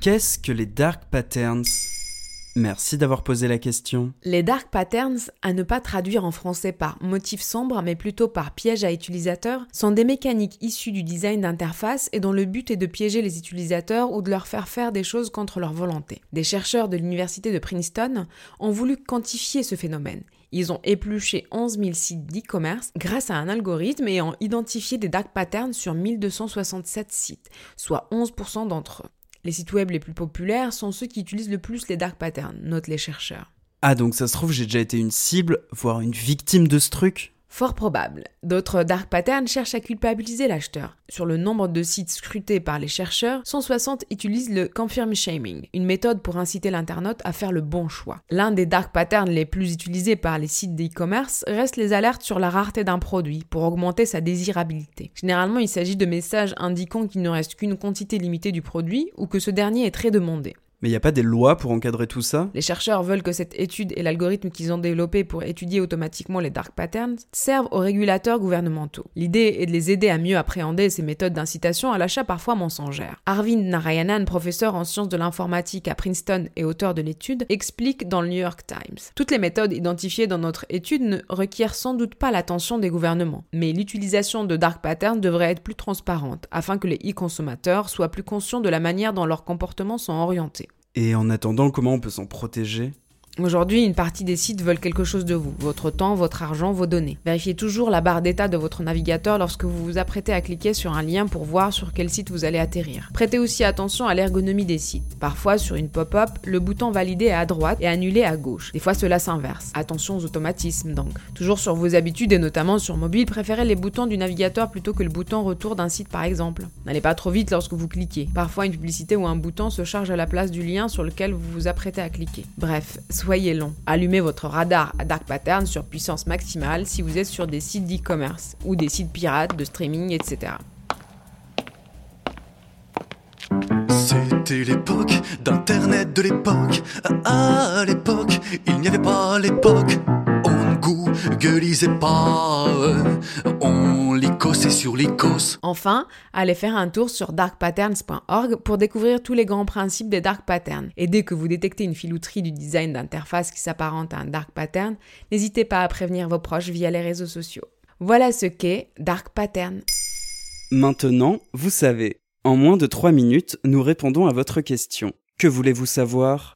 Qu'est-ce que les dark patterns? Merci d'avoir posé la question. Les dark patterns, à ne pas traduire en français par motif sombre, mais plutôt par piège à utilisateurs, sont des mécaniques issues du design d'interface et dont le but est de piéger les utilisateurs ou de leur faire faire des choses contre leur volonté. Des chercheurs de l'université de Princeton ont voulu quantifier ce phénomène. Ils ont épluché 11 000 sites d'e-commerce grâce à un algorithme et ont identifié des dark patterns sur 1267 sites, soit 11% d'entre eux. Les sites web les plus populaires sont ceux qui utilisent le plus les dark patterns, notent les chercheurs. Ah donc ça se trouve j'ai déjà été une cible, voire une victime de ce truc? Fort probable. D'autres dark patterns cherchent à culpabiliser l'acheteur. Sur le nombre de sites scrutés par les chercheurs, 160 utilisent le confirm shaming, une méthode pour inciter l'internaute à faire le bon choix. L'un des dark patterns les plus utilisés par les sites d'e-commerce reste les alertes sur la rareté d'un produit pour augmenter sa désirabilité. Généralement, il s'agit de messages indiquant qu'il ne reste qu'une quantité limitée du produit ou que ce dernier est très demandé. Mais il n'y a pas des lois pour encadrer tout ça? Les chercheurs veulent que cette étude et l'algorithme qu'ils ont développé pour étudier automatiquement les dark patterns servent aux régulateurs gouvernementaux. L'idée est de les aider à mieux appréhender ces méthodes d'incitation à l'achat parfois mensongères. Arvind Narayanan, professeur en sciences de l'informatique à Princeton et auteur de l'étude, explique dans le New York Times. Toutes les méthodes identifiées dans notre étude ne requièrent sans doute pas l'attention des gouvernements, mais l'utilisation de dark patterns devrait être plus transparente afin que les e-consommateurs soient plus conscients de la manière dont leurs comportements sont orientés. Et en attendant, comment on peut s'en protéger? Aujourd'hui, une partie des sites veulent quelque chose de vous, votre temps, votre argent, vos données. Vérifiez toujours la barre d'état de votre navigateur lorsque vous vous apprêtez à cliquer sur un lien pour voir sur quel site vous allez atterrir. Prêtez aussi attention à l'ergonomie des sites. Parfois, sur une pop-up, le bouton valider est à droite et annuler à gauche. Des fois, cela s'inverse. Attention aux automatismes donc. Toujours sur vos habitudes et notamment sur mobile, préférez les boutons du navigateur plutôt que le bouton retour d'un site par exemple. N'allez pas trop vite lorsque vous cliquez. Parfois, une publicité ou un bouton se charge à la place du lien sur lequel vous vous apprêtez à cliquer. Bref, soyez long. Allumez votre radar à Dark Pattern sur puissance maximale si vous êtes sur des sites d'e-commerce ou des sites pirates, de streaming, etc. C'était l'époque d'Internet de l'époque. À l'époque, il n'y avait pas l'époque. Pas. On sur l'icos. Enfin, allez faire un tour sur darkpatterns.org pour découvrir tous les grands principes des dark patterns. Et dès que vous détectez une filouterie du design d'interface qui s'apparente à un dark pattern, n'hésitez pas à prévenir vos proches via les réseaux sociaux. Voilà ce qu'est Dark Pattern. Maintenant, vous savez. En moins de 3 minutes, nous répondons à votre question. Que voulez-vous savoir?